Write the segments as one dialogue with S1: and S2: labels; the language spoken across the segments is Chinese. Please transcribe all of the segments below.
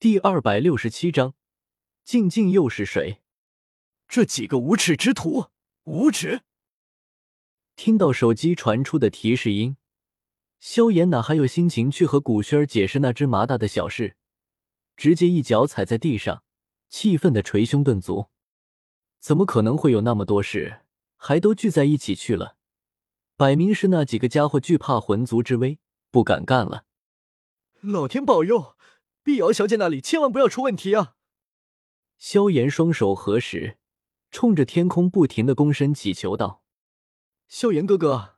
S1: 第二百六十七章，静静又是谁？
S2: 这几个无耻之徒，无耻！
S1: 听到手机传出的提示音，萧炎哪还有心情去和古轩儿解释那只麻大的小事？直接一脚踩在地上，气愤的捶胸顿足。怎么可能会有那么多事，还都聚在一起去了？摆明是那几个家伙惧怕魂族之威，不敢干了。
S2: 老天保佑！碧瑶小姐那里千万不要出问题啊！
S1: 萧炎双手合十，冲着天空不停的躬身祈求道：“
S2: 萧炎哥哥。”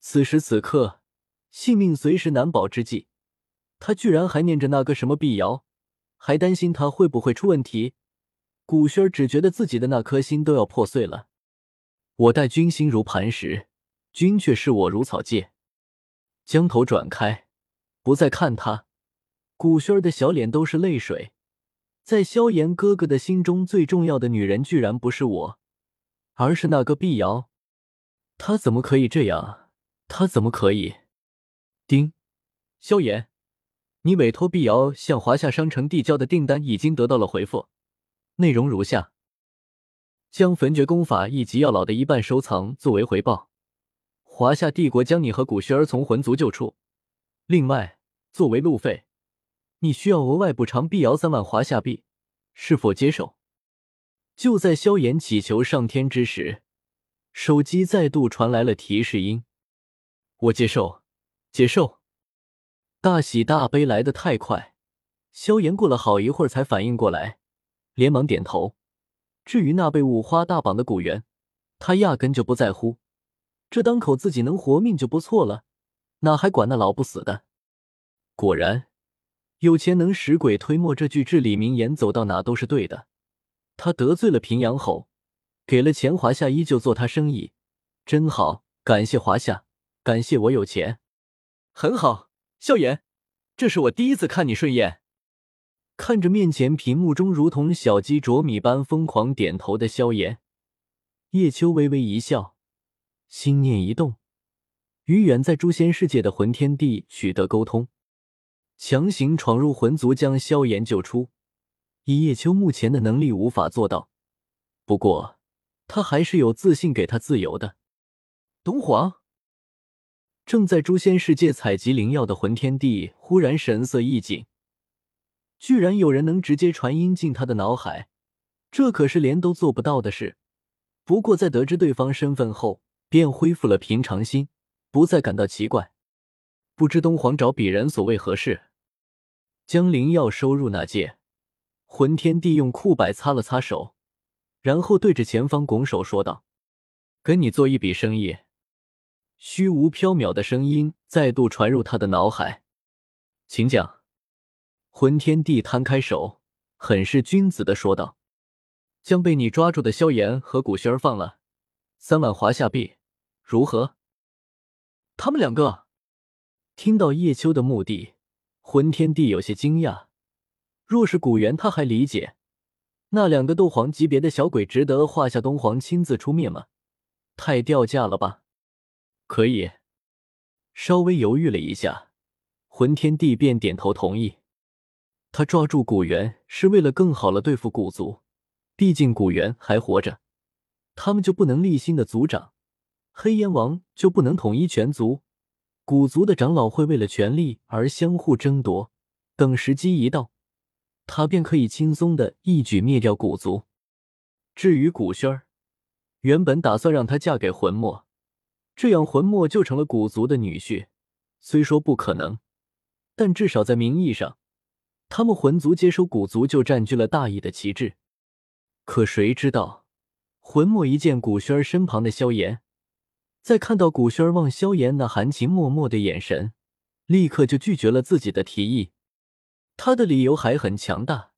S1: 此时此刻，性命随时难保之际，他居然还念着那个什么碧瑶，还担心他会不会出问题。古轩儿只觉得自己的那颗心都要破碎了。我待君心如磐石，君却视我如草芥。将头转开，不再看他。古轩儿的小脸都是泪水，在萧炎哥哥的心中，最重要的女人居然不是我，而是那个碧瑶。他怎么可以这样？他怎么可以？丁，萧炎，你委托碧瑶向华夏商城递交的订单已经得到了回复，内容如下：将焚诀功法一级药老的一半收藏作为回报，华夏帝国将你和古轩儿从魂族救出，另外作为路费。你需要额外补偿碧瑶三万华夏币，是否接受？就在萧炎祈求上天之时，手机再度传来了提示音：“我接受，接受。”大喜大悲来得太快，萧炎过了好一会儿才反应过来，连忙点头。至于那被五花大绑的古元，他压根就不在乎，这当口自己能活命就不错了，哪还管那老不死的？果然。有钱能使鬼推磨，这句至理名言走到哪都是对的。他得罪了平阳侯，给了钱，华夏依旧做他生意，真好。感谢华夏，感谢我有钱，
S2: 很好。萧炎，这是我第一次看你顺眼。
S1: 看着面前屏幕中如同小鸡啄米般疯狂点头的萧炎，叶秋微微一笑，心念一动，与远在诛仙世界的魂天帝取得沟通。强行闯入魂族，将萧炎救出，以叶秋目前的能力无法做到。不过，他还是有自信给他自由的。
S2: 东皇
S1: 正在诛仙世界采集灵药的魂天帝忽然神色一紧，居然有人能直接传音进他的脑海，这可是连都做不到的事。不过，在得知对方身份后，便恢复了平常心，不再感到奇怪。不知东皇找鄙人所为何事？将灵药收入那戒，魂天帝用裤摆擦了擦手，然后对着前方拱手说道：“跟你做一笔生意。”虚无缥缈的声音再度传入他的脑海，请讲。魂天帝摊开手，很是君子的说道：“将被你抓住的萧炎和古轩儿放了，三万华夏币，如何？”
S2: 他们两个
S1: 听到叶秋的目的。魂天帝有些惊讶，若是古元，他还理解，那两个斗皇级别的小鬼值得华夏东皇亲自出面吗？太掉价了吧？可以。稍微犹豫了一下，魂天帝便点头同意。他抓住古元是为了更好了对付古族，毕竟古元还活着，他们就不能立新的族长，黑烟王就不能统一全族。古族的长老会为了权力而相互争夺，等时机一到，他便可以轻松的一举灭掉古族。至于古轩儿，原本打算让她嫁给魂墨，这样魂墨就成了古族的女婿。虽说不可能，但至少在名义上，他们魂族接收古族就占据了大义的旗帜。可谁知道，魂墨一见古轩儿身旁的萧炎。在看到古轩望萧炎那含情脉脉的眼神，立刻就拒绝了自己的提议。他的理由还很强大，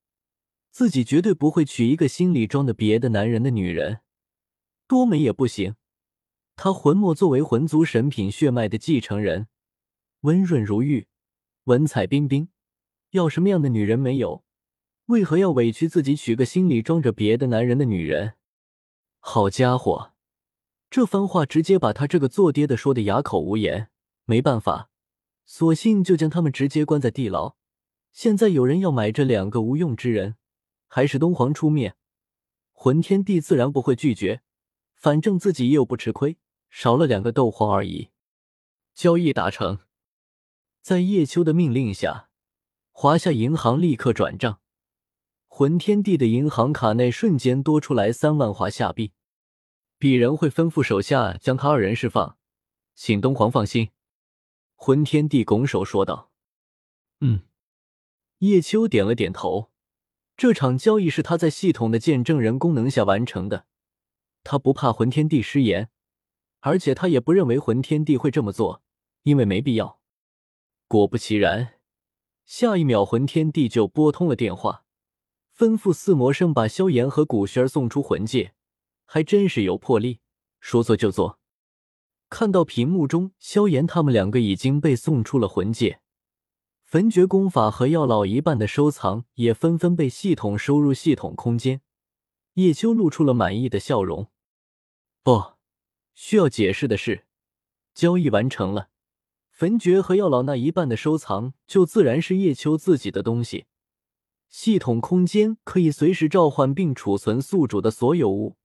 S1: 自己绝对不会娶一个心里装着别的男人的女人，多美也不行。他魂墨作为魂族神品血脉的继承人，温润如玉，文采彬彬，要什么样的女人没有？为何要委屈自己娶个心里装着别的男人的女人？好家伙！这番话直接把他这个做爹的说的哑口无言，没办法，索性就将他们直接关在地牢，现在有人要买这两个无用之人，还是东皇出面，魂天帝自然不会拒绝。反正自己又不吃亏，少了两个斗皇而已。交易达成，在叶秋的命令下，华夏银行立刻转账，魂天帝的银行卡内瞬间多出来三万华夏币。鄙人会吩咐手下将他二人释放，请东皇放心。魂天帝拱手说道：“嗯。”叶秋点了点头。这场交易是他在系统的见证人功能下完成的，他不怕魂天帝失言，而且他也不认为魂天帝会这么做，因为没必要。果不其然，下一秒魂天帝就拨通了电话，吩咐四魔圣把萧炎和古轩送出魂界。还真是有魄力，说做就做。看到屏幕中萧炎他们两个已经被送出了魂界，焚诀功法和药老一半的收藏也纷纷被系统收入系统空间。叶秋露出了满意的笑容。不需要解释的是，交易完成了，焚诀和药老那一半的收藏就自然是叶秋自己的东西。系统空间可以随时召唤并储存宿主的所有物。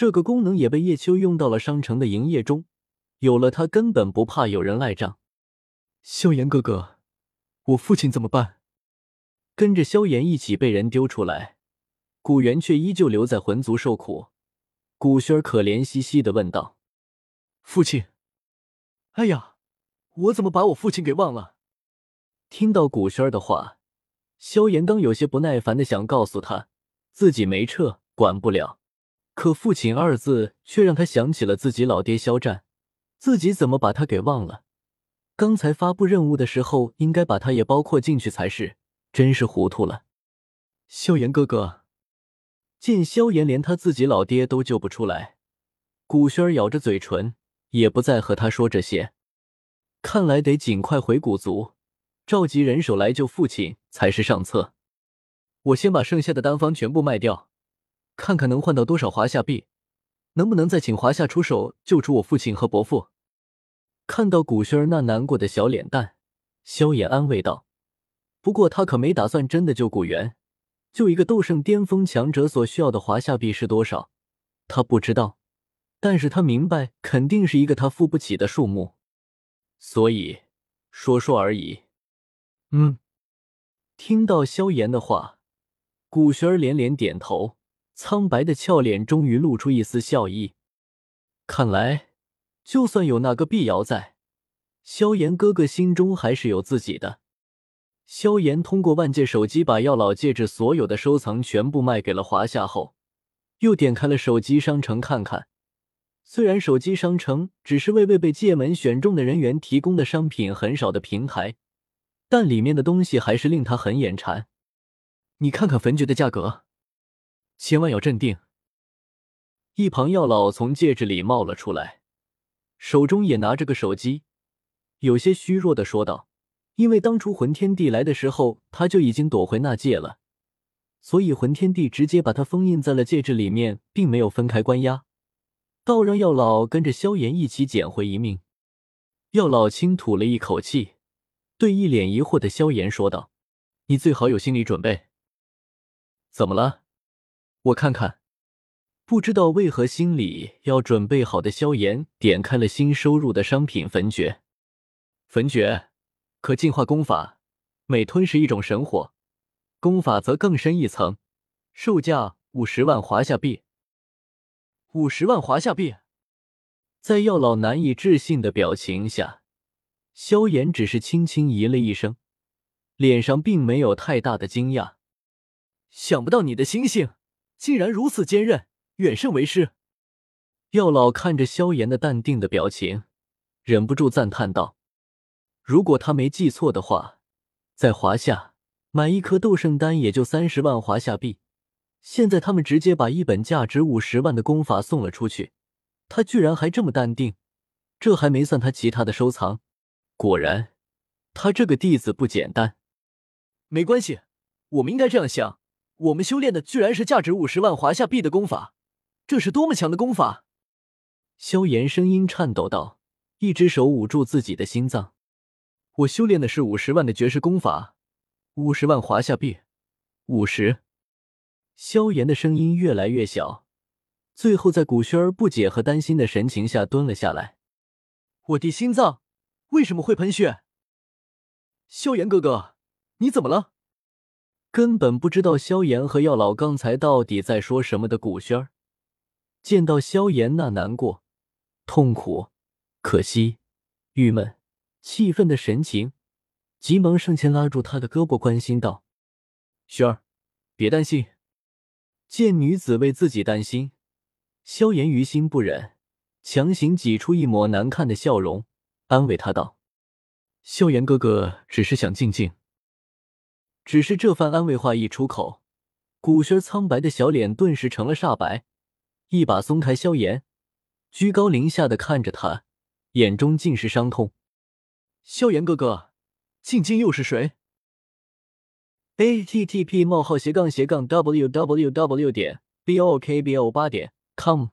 S1: 这个功能也被叶秋用到了商城的营业中，有了它，根本不怕有人赖账。
S2: 萧炎哥哥，我父亲怎么办？
S1: 跟着萧炎一起被人丢出来，古元却依旧留在魂族受苦。古轩儿可怜兮兮的问道：“
S2: 父亲，哎呀，我怎么把我父亲给忘了？”
S1: 听到古轩儿的话，萧炎刚有些不耐烦的想告诉他，自己没撤，管不了。可“父亲”二字却让他想起了自己老爹肖战，自己怎么把他给忘了？刚才发布任务的时候，应该把他也包括进去才是，真是糊涂了。
S2: 萧炎哥哥，
S1: 见萧炎连他自己老爹都救不出来，古轩咬着嘴唇，也不再和他说这些。看来得尽快回古族，召集人手来救父亲才是上策。我先把剩下的丹方全部卖掉。看看能换到多少华夏币，能不能再请华夏出手救出我父亲和伯父？看到古轩儿那难过的小脸蛋，萧炎安慰道：“不过他可没打算真的救古元，救一个斗圣巅峰强者所需要的华夏币是多少，他不知道，但是他明白肯定是一个他付不起的数目，所以说说而已。”
S2: 嗯，
S1: 听到萧炎的话，古轩儿连连点头。苍白的俏脸终于露出一丝笑意，看来，就算有那个碧瑶在，萧炎哥哥心中还是有自己的。萧炎通过万界手机把药老戒指所有的收藏全部卖给了华夏后，又点开了手机商城看看。虽然手机商城只是为未被界门选中的人员提供的商品很少的平台，但里面的东西还是令他很眼馋。你看看焚诀的价格。千万要镇定。一旁药老从戒指里冒了出来，手中也拿着个手机，有些虚弱的说道：“因为当初魂天帝来的时候，他就已经躲回那戒了，所以魂天帝直接把他封印在了戒指里面，并没有分开关押，倒让药老跟着萧炎一起捡回一命。”药老轻吐了一口气，对一脸疑惑的萧炎说道：“你最好有心理准备。怎么了？”我看看，不知道为何心里要准备好的萧炎点开了新收入的商品焚诀。焚诀可进化功法，每吞噬一种神火，功法则更深一层，售价五十万华夏币。五十万华夏币，在药老难以置信的表情下，萧炎只是轻轻咦了一声，脸上并没有太大的惊讶。想不到你的心性。竟然如此坚韧，远胜为师。药老看着萧炎的淡定的表情，忍不住赞叹道：“如果他没记错的话，在华夏买一颗斗圣丹也就三十万华夏币，现在他们直接把一本价值五十万的功法送了出去，他居然还这么淡定。这还没算他其他的收藏，果然，他这个弟子不简单。
S2: 没关系，我们应该这样想。”我们修炼的居然是价值五十万华夏币的功法，这是多么强的功法！
S1: 萧炎声音颤抖道，一只手捂住自己的心脏。我修炼的是五十万的绝世功法，五十万华夏币，五十。萧炎的声音越来越小，最后在古轩儿不解和担心的神情下蹲了下来。
S2: 我弟心脏为什么会喷血？萧炎哥哥，你怎么了？
S1: 根本不知道萧炎和药老刚才到底在说什么的古轩儿，见到萧炎那难过、痛苦、可惜、郁闷、气愤的神情，急忙上前拉住他的胳膊，关心道：“
S2: 轩儿，别担心。”
S1: 见女子为自己担心，萧炎于心不忍，强行挤出一抹难看的笑容，安慰她道：“
S2: 萧炎哥哥只是想静静。”
S1: 只是这番安慰话一出口，古轩苍白的小脸顿时成了煞白，一把松开萧炎，居高临下的看着他，眼中尽是伤痛。
S2: 萧炎哥哥，静静又是谁
S1: ？a t t p 冒号斜杠斜杠 w w w 点 b o k b o 八点 com